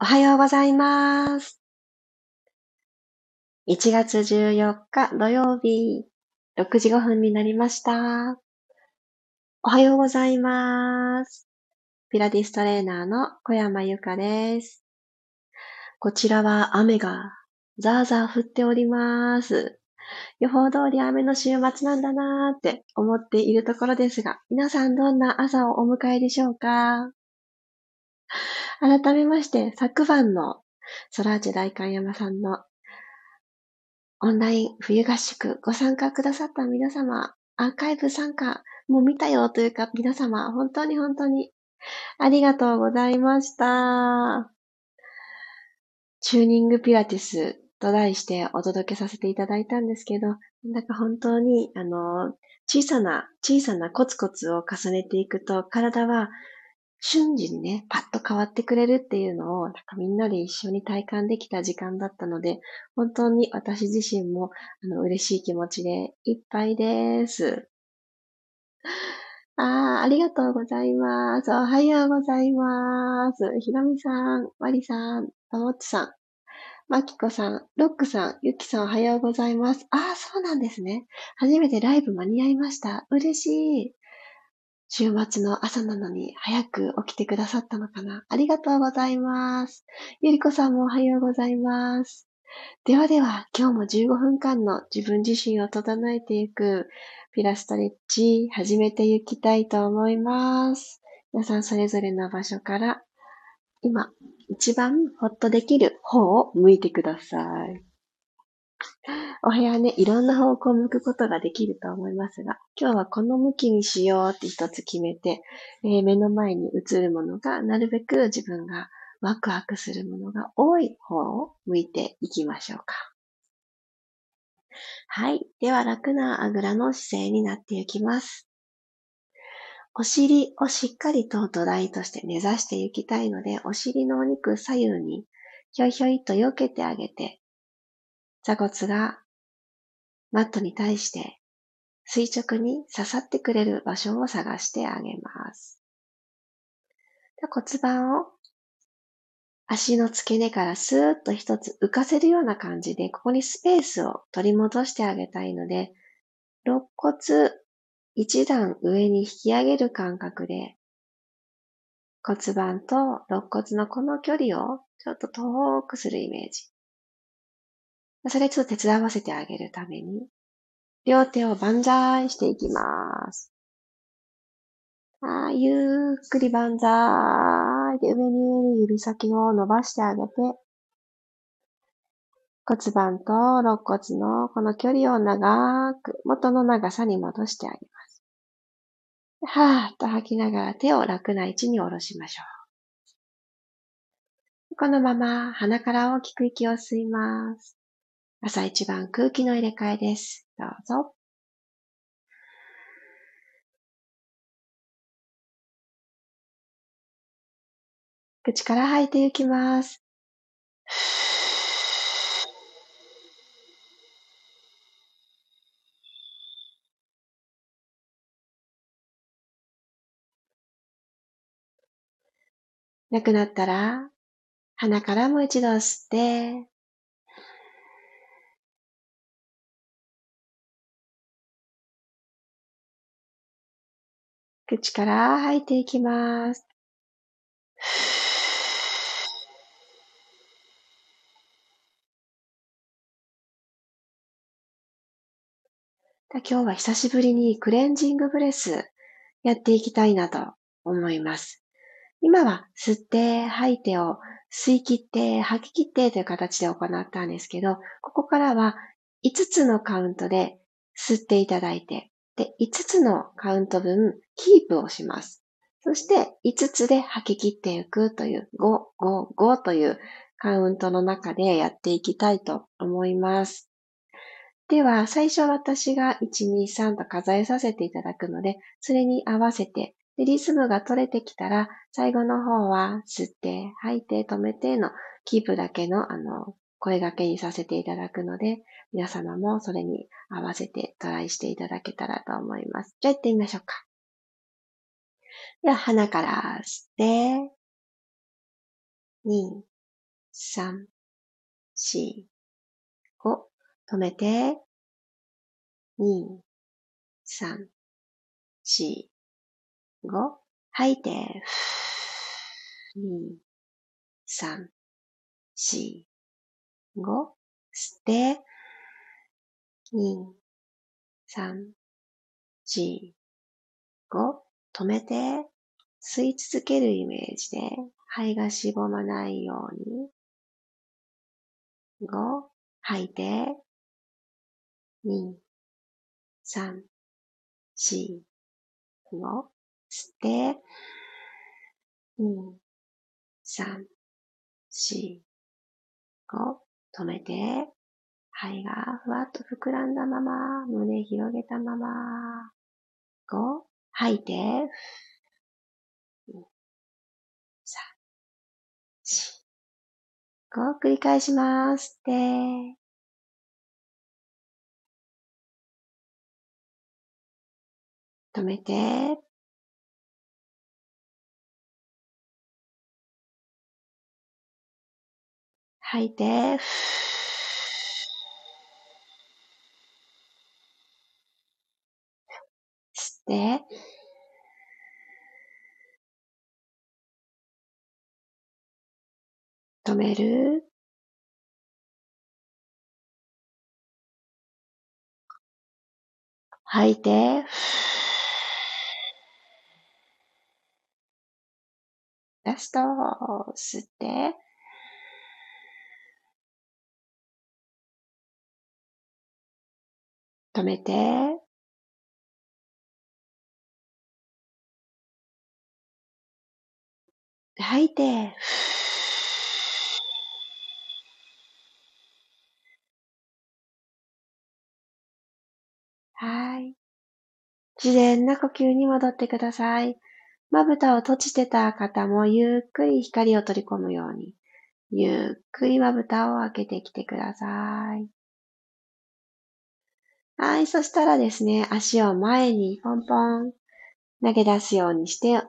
おはようございます。1月14日土曜日、6時5分になりました。おはようございます。ピラティストレーナーの小山由かです。こちらは雨がザーザー降っております。予報通り雨の週末なんだなーって思っているところですが、皆さんどんな朝をお迎えでしょうか？改めまして、昨晩のソラーチェ大観山さんのオンライン冬合宿ご参加くださった皆様、アーカイブ参加もう見たよというか皆様、本当に本当にありがとうございました。チューニングピラティスと題してお届けさせていただいたんですけど、なんか本当に、あの、小さな、小さなコツコツを重ねていくと、体は瞬時にね、パッと変わってくれるっていうのを、なんかみんなで一緒に体感できた時間だったので、本当に私自身も、あの、嬉しい気持ちでいっぱいです。ああ、ありがとうございます。おはようございます。ひろみさん、まりさん、ともっちさん、まきこさん、ロックさん、ゆきさんおはようございます。ああ、そうなんですね。初めてライブ間に合いました。嬉しい。週末の朝なのに早く起きてくださったのかな？ありがとうございます。ゆりこさんもおはようございます。ではでは、今日も15分間の自分自身を整えていくピラストレッチ始めていきたいと思います。皆さんそれぞれの場所から今一番ホッとできる方を向いてください。お部屋ね、いろんな方向を向くことができると思いますが、今日はこの向きにしようって一つ決めて、えー、目の前に映るものが、なるべく自分がワクワクするものが多い方を向いていきましょうか。はい。では楽なあぐらの姿勢になっていきます。お尻をしっかりと土台として目指していきたいので、お尻のお肉左右にひょいひょいと避けてあげて、座骨がマットに対して垂直に刺さってくれる場所を探してあげます。骨盤を足の付け根からスーッと一つ浮かせるような感じで、ここにスペースを取り戻してあげたいので、肋骨一段上に引き上げる感覚で、骨盤と肋骨のこの距離をちょっと遠くするイメージ。それちょっと手伝わせてあげるために、両手を万歳していきます。あゆっくり万歳で上に上に指先を伸ばしてあげて、骨盤と肋骨のこの距離を長く元の長さに戻してあげます。はーっと吐きながら手を楽な位置に下ろしましょう。このまま鼻から大きく息を吸います。朝一番空気の入れ替えです。どうぞ。口から吐いていきます。なくなったら、鼻からもう一度吸って、口から吐いていきます。今日は久しぶりにクレンジングブレスやっていきたいなと思います。今は吸って吐いてを吸い切って吐き切ってという形で行ったんですけど、ここからは5つのカウントで吸っていただいて、で、5つのカウント分、キープをします。そして、5つで吐き切っていくという、5、5、5というカウントの中でやっていきたいと思います。では、最初私が1、2、3と数えさせていただくので、それに合わせて、でリズムが取れてきたら、最後の方は吸って、吐いて、止めてのキープだけの、あの、声掛けにさせていただくので、皆様もそれに合わせてトライしていただけたらと思います。じゃあ行ってみましょうか。では、鼻から吸って、2、3、4、5。止めて、2、3、4、5。吐いて、2、3、4、5。吸って、2、3、4、5。止めて、吸い続けるイメージで、肺がしぼまないように。5、吐いて、2、3、4、5、吸って、2、3、4、5、止めて、肺がふわっと膨らんだまま、胸広げたまま、5、吐いて、3、4、5、繰り返します。で、止めて、吐いて、吸って、止める。吐いて、ラスト、吸って、止めて、吐いて、はい。自然な呼吸に戻ってください。まぶたを閉じてた方もゆっくり光を取り込むように、ゆっくりまぶたを開けてきてください。はい、そしたらですね、足を前にポンポン投げ出すようにして、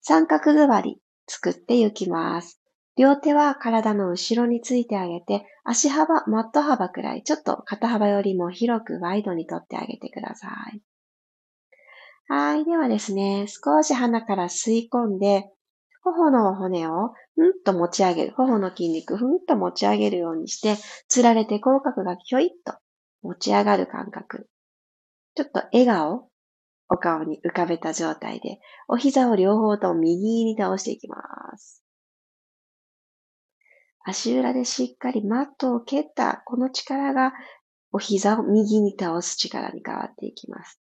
三角座り作っていきます。両手は体の後ろについてあげて、足幅、マット幅くらい、ちょっと肩幅よりも広くワイドにとってあげてください。はい。ではですね、少し鼻から吸い込んで、頬の骨をふんと持ち上げる。頬の筋肉ふんと持ち上げるようにして、つられて口角がひょいっと持ち上がる感覚。ちょっと笑顔、お顔に浮かべた状態で、お膝を両方と右に倒していきます。足裏でしっかりマットを蹴ったこの力がお膝を右に倒す力に変わっていきます。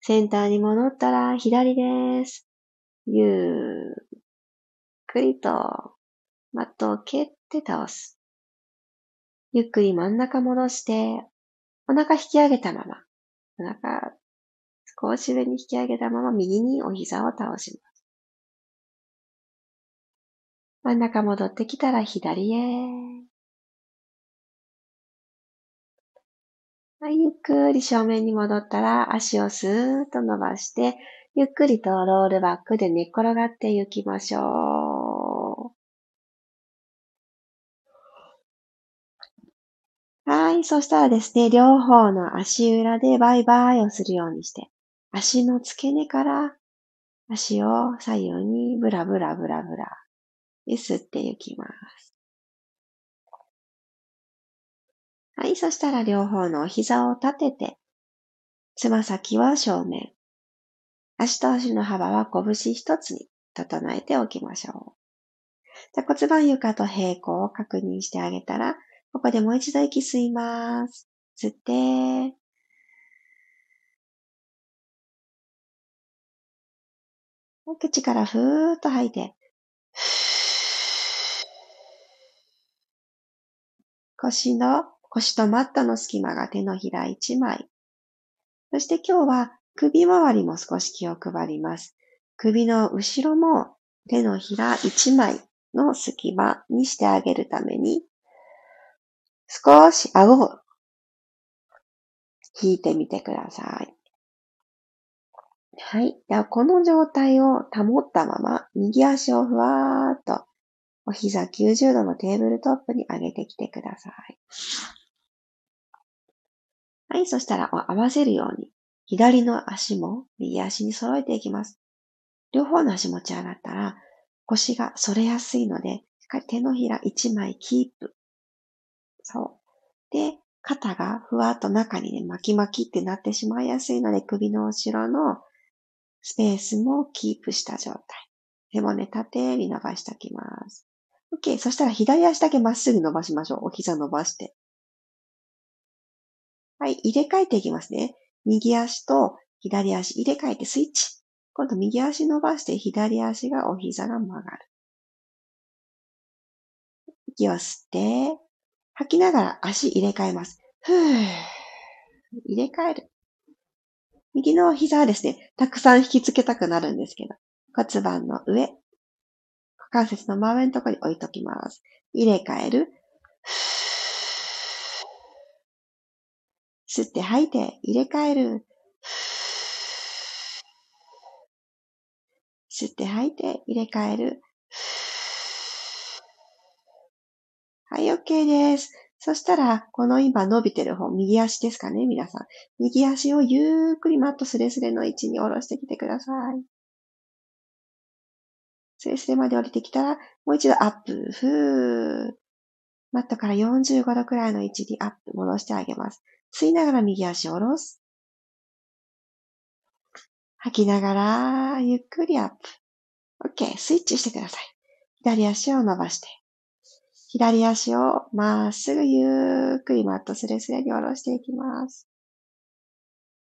センターに戻ったら左です。ゆっくりとマットを蹴って倒す。ゆっくり真ん中戻して、お腹引き上げたまま、お腹少し上に引き上げたまま右にお膝を倒します。真ん中戻ってきたら左へ。はい、ゆっくり正面に戻ったら足をスーッと伸ばして、ゆっくりとロールバックで寝っ転がっていきましょう。い。そしたらですね、両方の足裏でバイバイをするようにして、足の付け根から足を左右にブラブラブラブラで吸っていきます。はい。そしたら両方のお膝を立てて、つま先は正面。足と足の幅は拳一つに整えておきましょう。じゃ骨盤床と平行を確認してあげたら、ここでもう一度息吸います。吸って、口からふーっと吐いて、腰の、腰とマットの隙間が手のひら一枚。そして今日は首周りも少し気を配ります。首の後ろも手のひら一枚の隙間にしてあげるために、少し顎を引いてみてください。はい。では、この状態を保ったまま、右足をふわーっとお膝90度のテーブルトップに上げてきてください。はい、そしたら合わせるように、左の足も右足に揃えていきます。両方の足持ち上がったら、腰が反れやすいので、しっかり手のひら1枚キープ。そう。で、肩がふわっと中にね、巻き巻きってなってしまいやすいので、首の後ろのスペースもキープした状態。背骨縦に伸ばしておきます。OK。そしたら左足だけまっすぐ伸ばしましょう。お膝伸ばして。はい、入れ替えていきますね。右足と左足入れ替えてスイッチ。今度右足伸ばして左足がお膝が曲がる。息を吸って、吐きながら足入れ替えます。ふぅ。入れ替える。右の膝はですね、たくさん引きつけたくなるんですけど、骨盤の上、股関節の真上のところに置いときます。入れ替える。吸って吐いて入れ替える。吸って吐いて入れ替える。はい、OK です。そしたら、この今伸びてる方、右足ですかね、皆さん。右足をゆっくりマットスレスレの位置に下ろしてきてください。スレスレまで降りてきたら、もう一度アップ。ふー。マットから45度くらいの位置にアップ、戻してあげます。吸いながら右足を下ろす。吐きながら、ゆっくりアップ。OK。スイッチしてください。左足を伸ばして。左足をまっすぐゆっくりマットスレスレに下ろしていきます。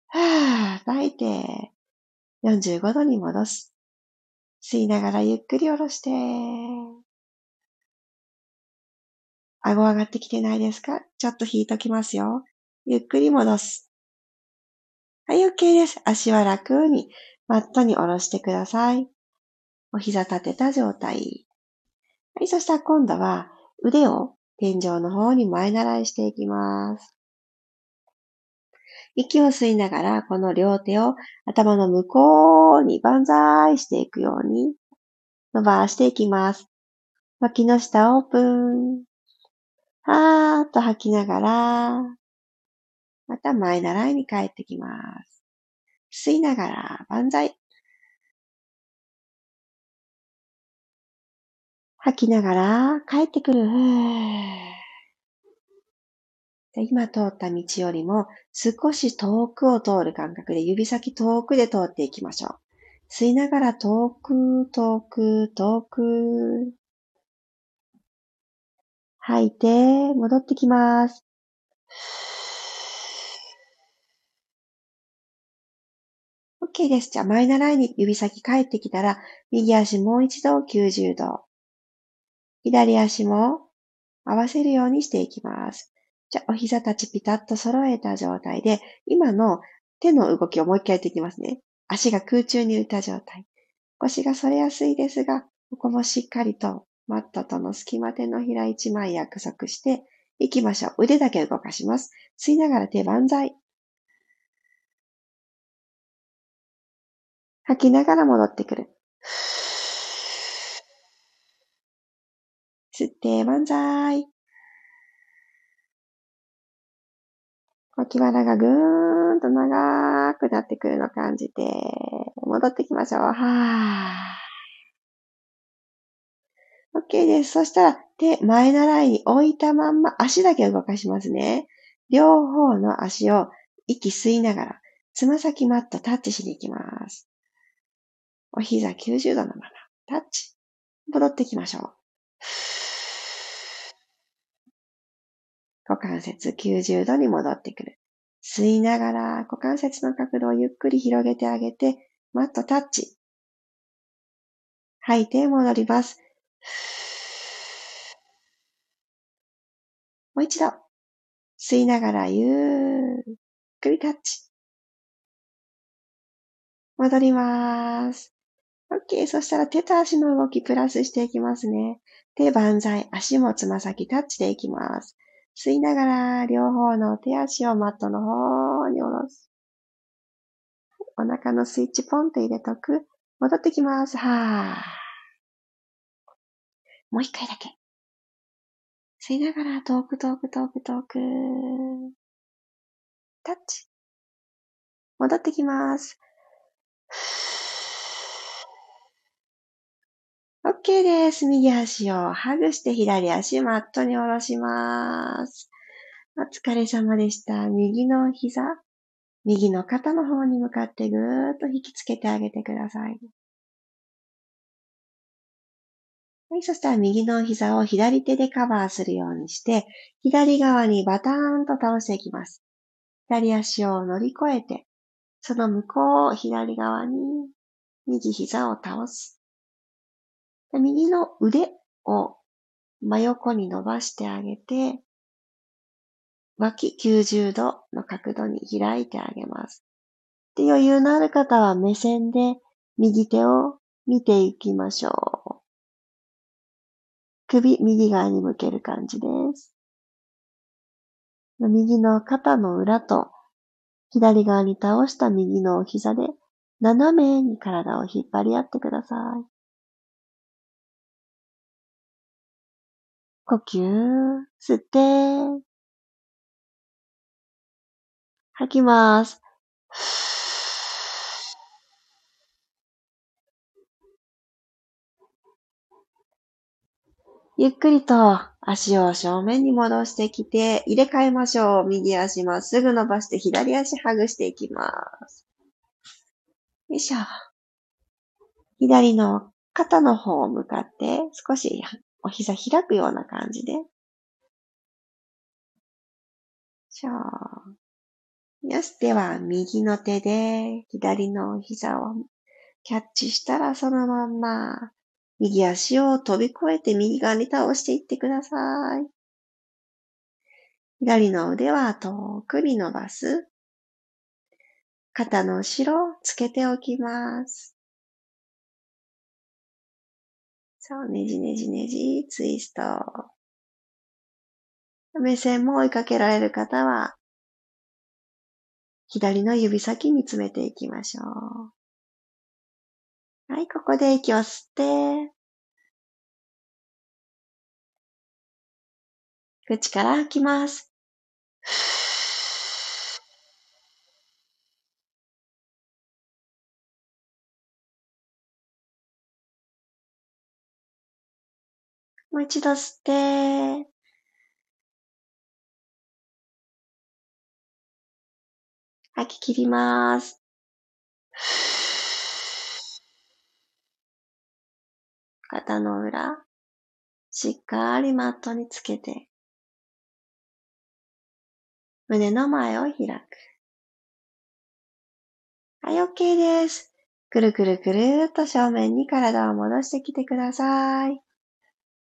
はぁ、吐いて、45度に戻す。吸いながらゆっくり下ろして。顎上がってきてないですか？ちょっと引いときますよ。ゆっくり戻す。はい、OK です。足は楽にマットに下ろしてください。お膝立てた状態。はい、そしたら今度は腕を天井の方に前習いしていきます。息を吸いながら、この両手を頭の向こうに万歳していくように伸ばしていきます。脇の下オープン。はーっと吐きながら、また前習いに帰ってきます。吸いながら万歳。吐きながら帰ってくる。今通った道よりも少し遠くを通る感覚で指先遠くで通っていきましょう。吸いながら遠く、遠く、遠く。吐いて、戻ってきます。OK です。じゃあ、前習いに指先帰ってきたら、右足もう一度90度。左足も合わせるようにしていきます。じゃあ、お膝たちピタッと揃えた状態で、今の手の動きをもう一回やっていきますね。足が空中に浮いた状態。腰が反れやすいですが、ここもしっかりとマットとの隙間手のひら一枚約束していきましょう。腕だけ動かします。吸いながら手万歳。吐きながら戻ってくる。吸って万歳。脇腹がぐーんと長くなってくるのを感じて、戻ってきましょう。はー。OK です。そしたら、手、前習いに置いたまんま、足だけ動かしますね。両方の足を息吸いながら、つま先マットタッチしに行きます。お膝90度のまま、タッチ。戻ってきましょう。股関節90度に戻ってくる。吸いながら股関節の角度をゆっくり広げてあげて、マットタッチ。吐いて戻ります。もう一度。吸いながらゆっくりタッチ。戻ります。OK。そしたら手と足の動きプラスしていきますね。手万歳。足もつま先タッチでいきます。吸いながら両方の手足をマットの方に下ろす。お腹のスイッチポンと入れとく。戻ってきます。はぁ。もう一回だけ。吸いながら遠く遠く遠く遠く。タッチ。戻ってきます。OK です。右足をハグして左足マットに下ろします。お疲れ様でした。右の膝、右の肩の方に向かってぐーっと引きつけてあげてください。はい、そしたら右の膝を左手でカバーするようにして、左側にバターンと倒していきます。左足を乗り越えて、その向こう左側に右膝を倒す。右の腕を真横に伸ばしてあげて、脇90度の角度に開いてあげます。で余裕のある方は目線で右手を見ていきましょう。首右側に向ける感じです。右の肩の裏と左側に倒した右のお膝で斜めに体を引っ張り合ってください。呼吸、吸って、吐きます。ゆっくりと足を正面に戻してきて、入れ替えましょう。右足まっすぐ伸ばして左足ハグしていきます。よいしょ。左の肩の方を向かって少しお膝開くような感じで。しよし。では、右の手で左の膝をキャッチしたらそのまんま、右足を飛び越えて右側に倒していってください。左の腕は遠くに伸ばす。肩の後ろつけておきます。そう、ねじねじねじ、ツイスト。目線も追いかけられる方は、左の指先に詰めていきましょう。はい、ここで息を吸って、口から吐きます。もう一度吸って、吐き切ります。肩の裏、しっかりマットにつけて、胸の前を開く。はい、OK です。くるくるくるっと正面に体を戻してきてください。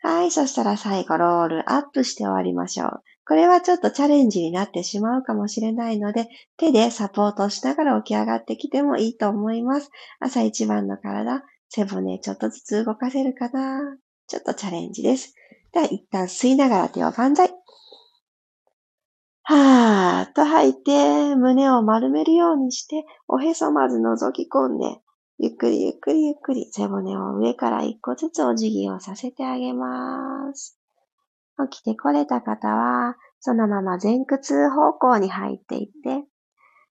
はい。そしたら最後、ロールアップして終わりましょう。これはちょっとチャレンジになってしまうかもしれないので、手でサポートしながら起き上がってきてもいいと思います。朝一番の体、背骨ちょっとずつ動かせるかなちょっとチャレンジです。では、一旦吸いながら手を万歳。はーっと吐いて、胸を丸めるようにして、おへそまず覗き込んで、ゆっくりゆっくりゆっくり背骨を上から一個ずつお辞儀をさせてあげます。起きてこれた方は、そのまま前屈方向に入っていって、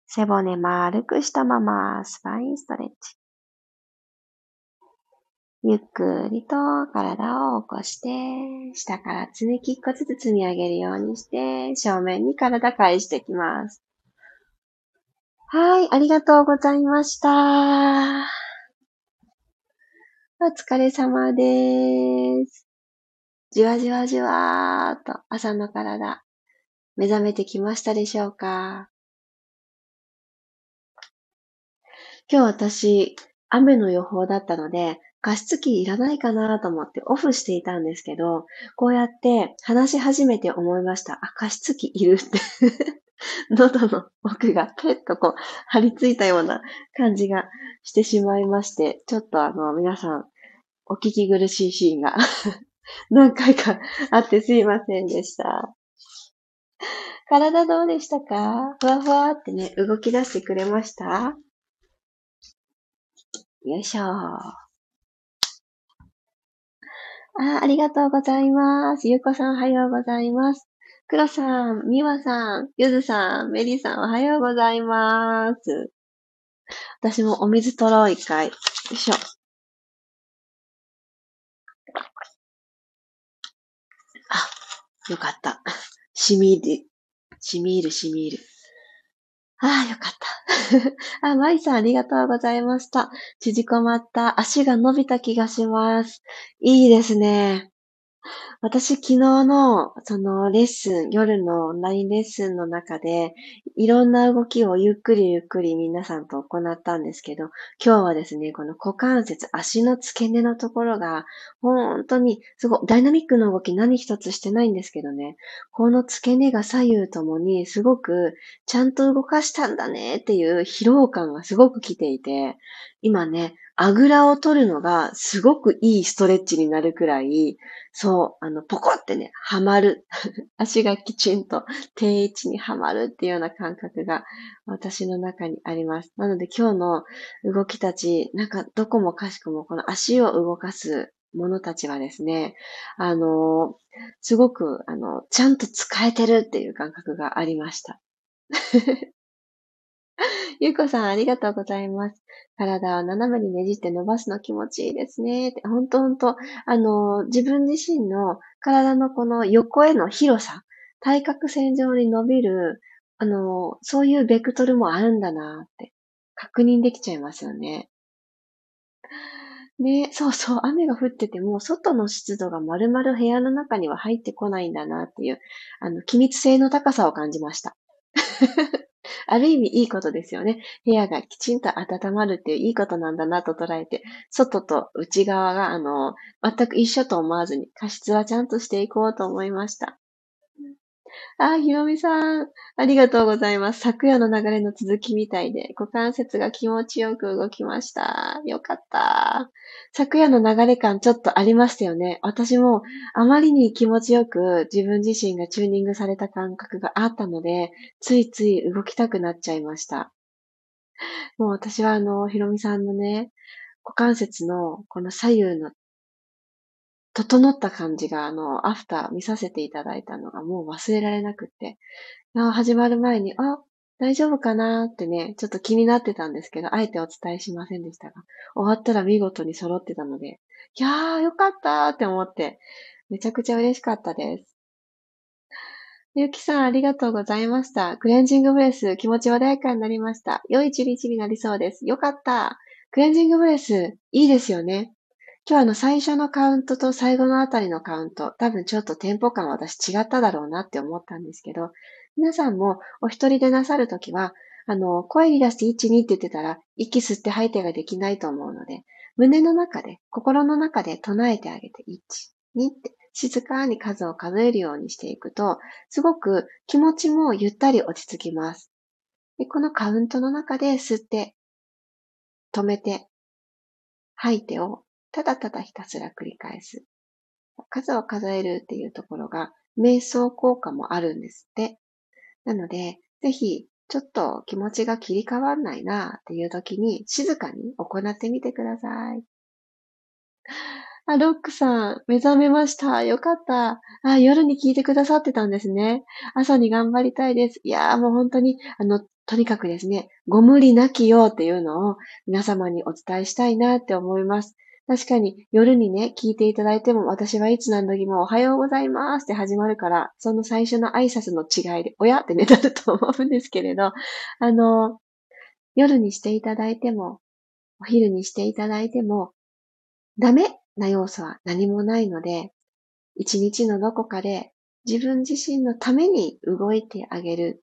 背骨丸くしたままスパインストレッチ。ゆっくりと体を起こして、下から積み木一個ずつ積み上げるようにして、正面に体返してきます。はい、ありがとうございました。お疲れ様です。じわじわじわーと朝の体、目覚めてきましたでしょうか？今日私、雨の予報だったので、加湿器いらないかなと思ってオフしていたんですけど、こうやって話し始めて思いました。あ、加湿器いるって 喉の奥がペッとこう張り付いたような感じがしてしまいまして、ちょっとあの皆さんお聞き苦しいシーンが 何回かあってすいませんでした。体どうでしたか？ふわふわってね、動き出してくれました？よいしょ。あ、ありがとうございます。ゆうこさんおはようございます。くろさん、みわさん、ゆずさん、メリーさんおはようございます。私もお水取ろう、一回。よいしょ。あ、よかった。しみる。しみる、しみる。ああ、よかった。あ、まいさんありがとうございました。縮こまった足が伸びた気がします。いいですね。私昨日のそのレッスン、夜のオンラインレッスンの中で、いろんな動きをゆっくりゆっくり皆さんと行ったんですけど、今日はですね、この股関節、足の付け根のところが、本当にすごいダイナミックな動き何一つしてないんですけどね、この付け根が左右ともにすごくちゃんと動かしたんだねっていう疲労感がすごく来ていて、今ね、あぐらを取るのがすごくいいストレッチになるくらい、そう、あの、ポコってね、はまる。足がきちんと定位置にはまるっていうような感覚が私の中にあります。なので今日の動きたち、なんかどこもかしこもこの足を動かすものたちはですね、あの、すごく、あの、ちゃんと使えてるっていう感覚がありました。ゆうこさん、ありがとうございます。体を斜めにねじって伸ばすの気持ちいいですね。ほんとほんと、あの、自分自身の体のこの横への広さ、対角線上に伸びる、あの、そういうベクトルもあるんだなって確認できちゃいますよね。ね、そうそう、雨が降ってても、外の湿度が丸々部屋の中には入ってこないんだなっていう、あの、機密性の高さを感じました。ある意味いいことですよね。部屋がきちんと温まるっていういいことなんだなと捉えて、外と内側が、あの、全く一緒と思わずに、加湿はちゃんとしていこうと思いました。あ、ひろみさん、ありがとうございます。昨夜の流れの続きみたいで、股関節が気持ちよく動きました。よかった。昨夜の流れ感ちょっとありましたよね。私もあまりに気持ちよく自分自身がチューニングされた感覚があったので、ついつい動きたくなっちゃいました。もう私はあの、ひろみさんのね、股関節のこの左右の整った感じが、あの、アフター見させていただいたのがもう忘れられなくって、始まる前に、あ、大丈夫かなってね、ちょっと気になってたんですけど、あえてお伝えしませんでしたが、終わったら見事に揃ってたので、いやー、よかったーって思って、めちゃくちゃ嬉しかったです。ゆきさん、ありがとうございました。クレンジングブレス、気持ち穏やかになりました。良い一日になりそうです。よかった。クレンジングブレス、いいですよね。今日あの最初のカウントと最後のあたりのカウント、多分ちょっとテンポ感は私違っただろうなって思ったんですけど、皆さんもお一人でなさるときは、あの、声に出して1、2って言ってたら、息吸って吐いてができないと思うので、胸の中で、心の中で唱えてあげて、1、2って静かに数を数えるようにしていくと、すごく気持ちもゆったり落ち着きます。でこのカウントの中で吸って、止めて、吐いてをただただひたすら繰り返す。数を数えるっていうところが、瞑想効果もあるんですって。なので、ぜひ、ちょっと気持ちが切り替わんないなっていう時に、静かに行ってみてください。あ、ロックさん、目覚めました。よかった。あ、夜に聞いてくださってたんですね。朝に頑張りたいです。いやーもう本当に、あの、とにかくですね、ご無理なきようっていうのを皆様にお伝えしたいなって思います。確かに夜にね、聞いていただいても私はいつ何時もおはようございますって始まるから、その最初の挨拶の違いで、おやってね、なると思うんですけれど、あの、夜にしていただいても、お昼にしていただいても、ダメな要素は何もないので、一日のどこかで自分自身のために動いてあげる。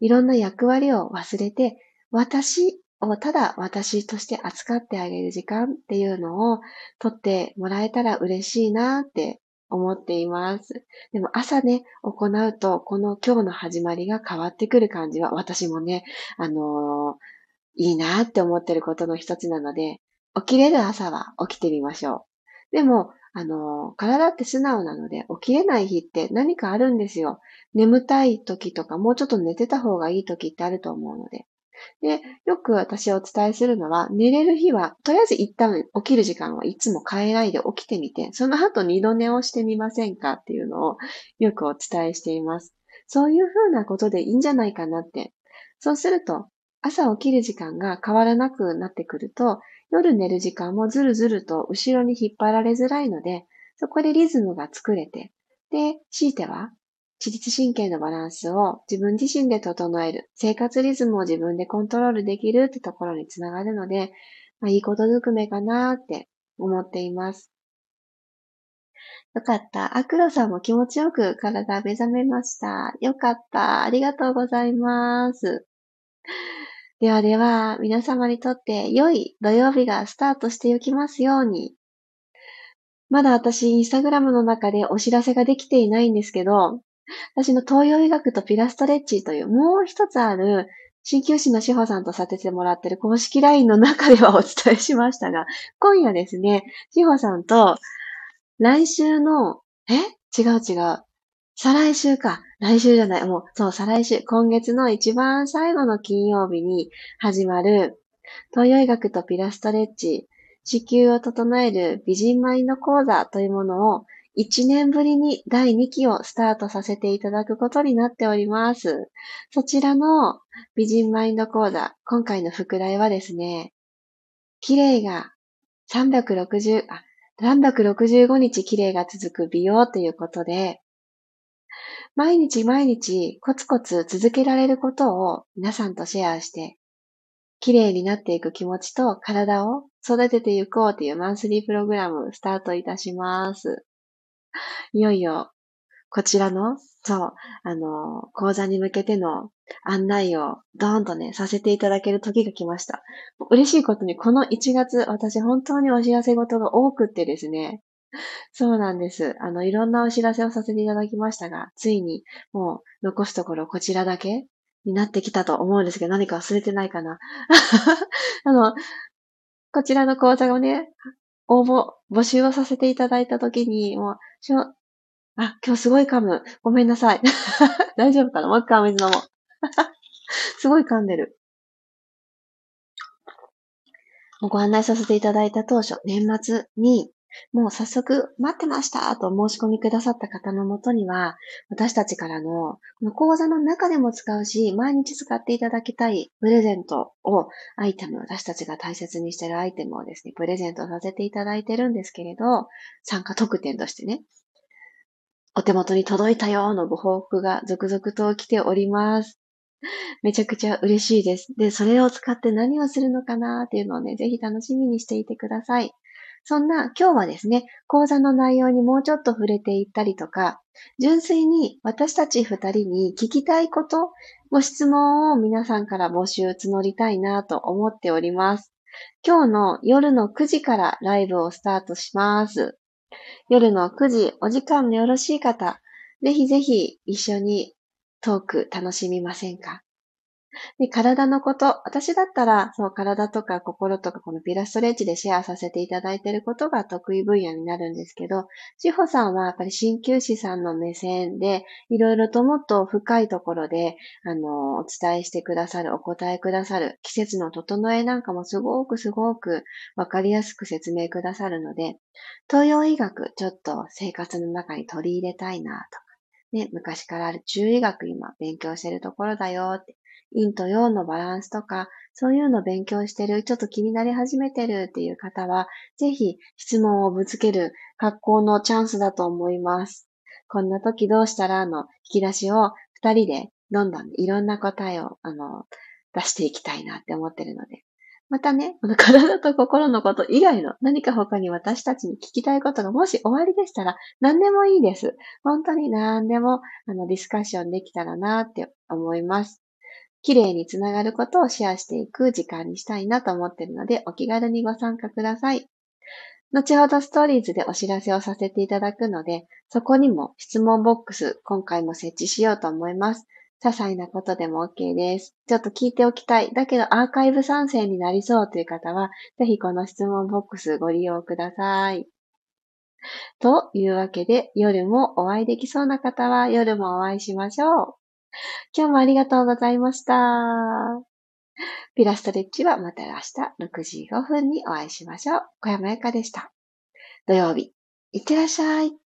いろんな役割を忘れて、私をただ私として扱ってあげる時間っていうのを取ってもらえたら嬉しいなって思っています。でも朝ね、行うと、この今日の始まりが変わってくる感じは私もね、あのー、いいなって思ってることの一つなので、起きれる朝は起きてみましょう。でも、あの、体って素直なので、起きれない日って何かあるんですよ。眠たい時とか、もうちょっと寝てた方がいい時ってあると思うので。で、よく私お伝えするのは、寝れる日は、とりあえず一旦起きる時間はいつも変えないで起きてみて、その後二度寝をしてみませんかっていうのをよくお伝えしています。そういうふうなことでいいんじゃないかなって。そうすると、朝起きる時間が変わらなくなってくると、夜寝る時間もずるずると後ろに引っ張られづらいので、そこでリズムが作れて、で、強いては自律神経のバランスを自分自身で整える、生活リズムを自分でコントロールできるってところにつながるので、まあ、いいことずくめかなって思っています。よかった。アクロさんも気持ちよく体目覚めました。よかった。ありがとうございます。ではでは、皆様にとって良い土曜日がスタートしていきますように。まだ私、インスタグラムの中でお知らせができていないんですけど、私の東洋医学とピラストレッチというもう一つある鍼灸師の志保さんとさせてもらってる公式 LINE の中ではお伝えしましたが、今夜ですね、志保さんと来週の、え？違う違う。再来週か。来週じゃない。もう、そう、再来週。今月の一番最後の金曜日に始まる、東洋医学とピラストレッチ、子宮を整える美人マインド講座というものを1年ぶりに第2期をスタートさせていただくことになっております。そちらの美人マインド講座、今回の副題はですね、綺麗が360、あ、365日綺麗が続く美容ということで、毎日毎日コツコツ続けられることを皆さんとシェアして、綺麗になっていく気持ちと体を育てていこうというマンスリープログラムスタートいたします。いよいよ、こちらの、そう、あの、講座に向けての案内をドーンとね、させていただける時が来ました。嬉しいことに、この1月、私本当にお知らせ事が多くってですね、そうなんです。あの、いろんなお知らせをさせていただきましたが、ついにもう残すところこちらだけになってきたと思うんですけど、何か忘れてないかな。あの、こちらの講座をね、応募、募集をさせていただいたときに、もう、しょ、あ、今日すごい噛む。ごめんなさい。大丈夫かな？もう一回お水飲もう。すごい噛んでる。ご案内させていただいた当初、年末に、もう早速待ってましたと申し込みくださった方のもとには、私たちからの、この講座の中でも使うし、毎日使っていただきたいプレゼントを、アイテム、私たちが大切にしているアイテムをですね、プレゼントさせていただいてるんですけれど、参加特典としてね、お手元に届いたよのご報告が続々と来ております。めちゃくちゃ嬉しいです。で、それを使って何をするのかなっていうのをね、ぜひ楽しみにしていてください。そんな今日はですね、講座の内容にもうちょっと触れていったりとか、純粋に私たち二人に聞きたいこと、ご質問を皆さんから募集募りたいなと思っております。今日の夜の9時からライブをスタートします。夜の9時、お時間のよろしい方、ぜひぜひ一緒にトーク楽しみませんか？で、体のこと、私だったら、そう、体とか心とかこのピラストレッチでシェアさせていただいていることが得意分野になるんですけど、志保さんはやっぱり鍼灸師さんの目線で、いろいろともっと深いところで、あの、お伝えしてくださる、お答えくださる、季節の整えなんかもすごくすごくわかりやすく説明くださるので、東洋医学ちょっと生活の中に取り入れたいなとか、ね、昔からある中医学今勉強してるところだよって、陰と陽のバランスとか、そういうのを勉強してる、ちょっと気になり始めてるっていう方は、ぜひ質問をぶつける格好のチャンスだと思います。こんな時どうしたらの引き出しを二人でどんどんいろんな答えを、あの、出していきたいなって思ってるので。またね、この体と心のこと以外の何か他に私たちに聞きたいことがもし終わりでしたら何でもいいです。本当に何でもあのディスカッションできたらなって思います。綺麗につながることをシェアしていく時間にしたいなと思っているので、お気軽にご参加ください。後ほどストーリーズでお知らせをさせていただくので、そこにも質問ボックス、今回も設置しようと思います。些細なことでも OK です。ちょっと聞いておきたい。だけどアーカイブ参戦になりそうという方は、ぜひこの質問ボックスご利用ください。というわけで、夜もお会いできそうな方は夜もお会いしましょう。今日もありがとうございました。ピラストレッチはまた明日6時5分にお会いしましょう。小山由かでした。土曜日、いってらっしゃい。